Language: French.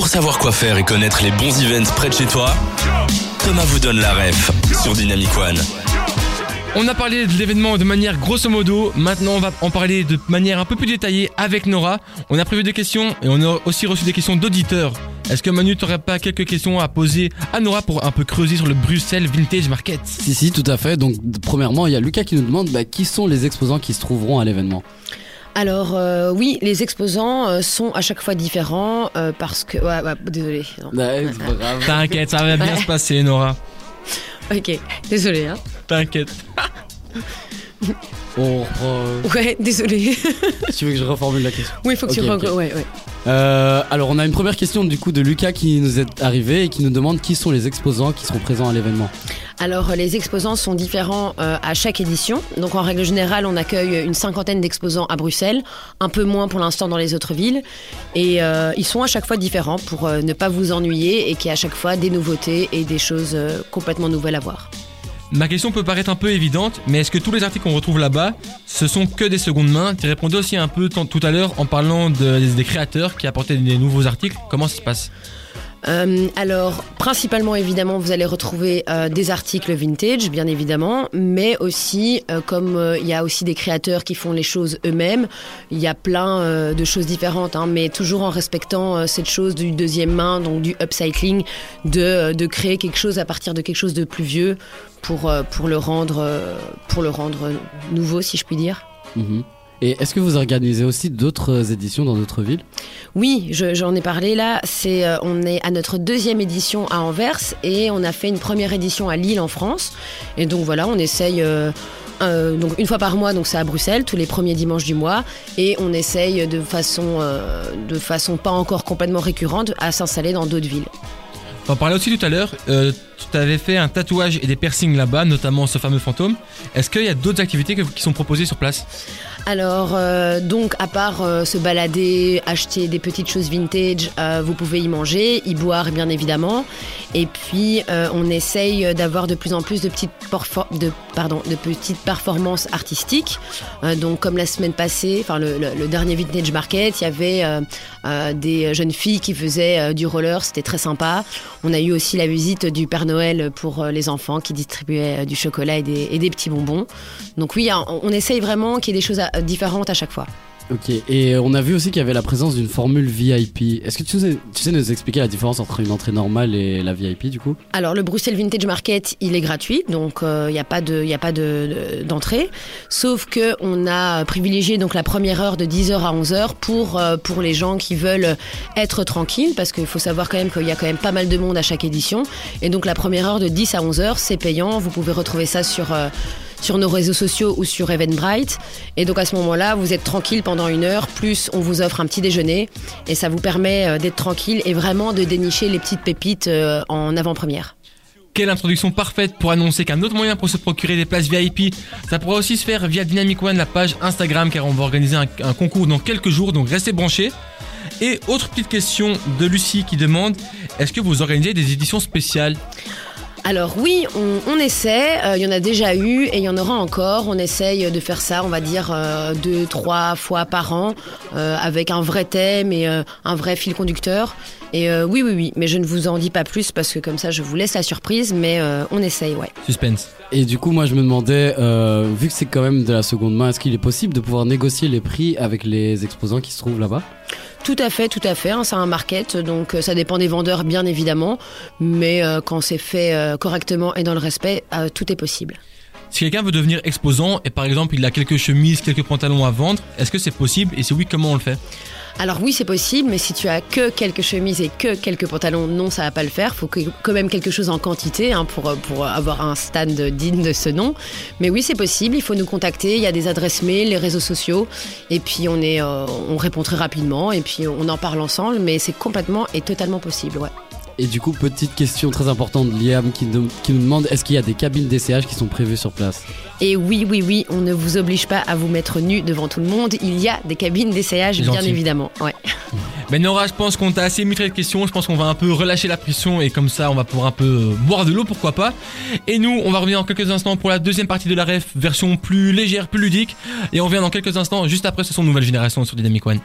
Pour savoir quoi faire et connaître les bons events près de chez toi, Thomas vous donne la ref sur Dynamic One. On a parlé de l'événement de manière grosso modo, maintenant on va en parler de manière un peu plus détaillée avec Nora. On a prévu des questions et on a aussi reçu des questions d'auditeurs. Est-ce que Manu t'aurais pas quelques questions à poser à Nora pour un peu creuser sur le Bruxelles Vintage Market? Si, si, tout à fait. Donc, premièrement, il y a Lucas qui nous demande bah, qui sont les exposants qui se trouveront à l'événement? Alors euh, oui, les exposants euh, sont à chaque fois différents euh, parce que... Ouais, ouais, désolé. T'inquiète, ça va bien se passer Nora. Ok, désolé. Hein. T'inquiète. On reprend. euh, Ouais, désolé. tu veux que je reformule la question. oui, il faut que tu... Ok, re- ok. Ouais, ouais. Euh, alors, on a une première question du coup de Lucas qui nous est arrivé et qui nous demande qui sont les exposants qui seront présents à l'événement. Alors les exposants sont différents euh, à chaque édition. Donc en règle générale, on accueille une cinquantaine d'exposants à Bruxelles, un peu moins pour l'instant dans les autres villes. Et euh, ils sont à chaque fois différents pour euh, ne pas vous ennuyer et qu'il y ait à chaque fois des nouveautés et des choses euh, complètement nouvelles à voir. Ma question peut paraître un peu évidente, mais est-ce que tous les articles qu'on retrouve là-bas, ce sont que des secondes mains? Tu répondais aussi un peu tout à l'heure en parlant de- des, des créateurs qui apportaient des nouveaux articles. Comment ça se passe? Euh, alors, principalement, évidemment, vous allez retrouver euh, des articles vintage, bien évidemment, mais aussi, euh, comme euh, il y a aussi des créateurs qui font les choses eux-mêmes, il y a plein euh, de choses différentes, hein, mais toujours en respectant euh, cette chose du deuxième main, donc du upcycling, de, de créer quelque chose à partir de quelque chose de plus vieux pour, pour, le, rendre, pour le rendre nouveau, si je puis dire. Mhm. Et est-ce que vous organisez aussi d'autres éditions dans d'autres villes? Oui, je- j'en ai parlé là. C'est, euh, on est à notre deuxième édition à Anvers et on a fait une première édition à Lille en France. Et donc voilà, on essaye. euh, donc une fois par mois, donc c'est à Bruxelles, tous les premiers dimanches du mois, et on essaye de façon, euh, de façon pas encore complètement récurrente à s'installer dans d'autres villes. On parlait aussi tout à l'heure, euh, tu t'avais fait un tatouage et des piercings là-bas, notamment ce fameux fantôme. Est-ce qu'il y a d'autres activités qui sont proposées sur place? Alors, euh, donc, à part euh, se balader, acheter des petites choses vintage, vous pouvez y manger, y boire, bien évidemment. Et puis, euh, on essaye d'avoir de plus en plus de petites, de, pardon, de petites performances artistiques. Euh, donc, comme la semaine passée, enfin, le, dernier Vintage Market, il y avait euh, des jeunes filles qui faisaient du roller, c'était très sympa. On a eu aussi la visite du Père Noël pour les enfants qui distribuait du chocolat et des, et des petits bonbons. Donc oui, on, essaye vraiment qu'il y ait des choses différentes à chaque fois. Ok, et on a vu aussi qu'il y avait la présence d'une formule VIP. Est-ce que tu sais, nous expliquer la différence entre une entrée normale et la VIP du coup? Alors le Bruxelles Vintage Market, il est gratuit, donc euh, il n'y a pas de, y a pas de- d'entrée. Sauf que on a privilégié donc la première heure de 10h à 11h pour euh, pour les gens qui veulent être tranquilles, parce qu'il faut savoir quand même qu'il y a quand même pas mal de monde à chaque édition. Et donc la première heure de 10 à 11h, c'est payant. Vous pouvez retrouver ça sur euh, sur nos réseaux sociaux ou sur Eventbrite. Et donc à ce moment-là, vous êtes tranquille pendant une heure, plus on vous offre un petit déjeuner. Et ça vous permet euh, d'être tranquille et vraiment de dénicher les petites pépites euh, en avant-première. Quelle introduction parfaite pour annoncer qu'un autre moyen pour se procurer des places VIP, ça pourra aussi se faire via Dynamic One, la page Instagram, car on va organiser un, un concours dans quelques jours, donc restez branchés. Et autre petite question de Lucie qui demande, est-ce que vous organisez des éditions spéciales? Alors oui, on, essaie, euh, il y en a déjà eu et il y en aura encore. On essaye de faire ça, on va dire, euh, deux, trois fois par an, euh, avec un vrai thème et un vrai fil conducteur. Et oui, oui, oui, mais je ne vous en dis pas plus parce que comme ça, je vous laisse la surprise, mais on essaye, ouais. Suspense. Et du coup, moi je me demandais, euh, vu que c'est quand même de la seconde main, est-ce qu'il est possible de pouvoir négocier les prix avec les exposants qui se trouvent là-bas? Tout à fait, tout à fait. hein, c'est un market, donc euh, ça dépend des vendeurs, bien évidemment. Mais euh, quand c'est fait correctement et dans le respect, tout est possible. Si quelqu'un veut devenir exposant et par exemple il a quelques chemises, quelques pantalons à vendre, est-ce que c'est possible et si oui, comment on le fait Alors oui, c'est possible, mais si tu as que quelques chemises et que quelques pantalons, non, ça va pas le faire. Faut quand même quelque chose en quantité hein, pour, pour avoir un stand digne de ce nom. Mais oui, c'est possible. Il faut nous contacter. Il y a des adresses mail, les réseaux sociaux, et puis on est, euh, on répond très rapidement et puis on en parle ensemble. Mais c'est complètement et totalement possible. Ouais. Et du coup, petite question très importante, Liam qui, nous- qui nous demande est-ce qu'il y a des cabines d'essayage qui sont prévues sur place? Et oui, oui, oui, on ne vous oblige pas à vous mettre nu devant tout le monde. Il y a des cabines d'essayage, bien évidemment. Ouais. Mais Nora, je pense qu'on t'a assez mis de questions. Je pense qu'on va un peu relâcher la pression et comme ça, on va pouvoir un peu euh, boire de l'eau, pourquoi pas. Et nous, on va revenir dans quelques instants pour la deuxième partie de la ref, version plus légère, plus ludique. Et on revient dans quelques instants, juste après ce son Nouvelle Génération sur Dynamic One.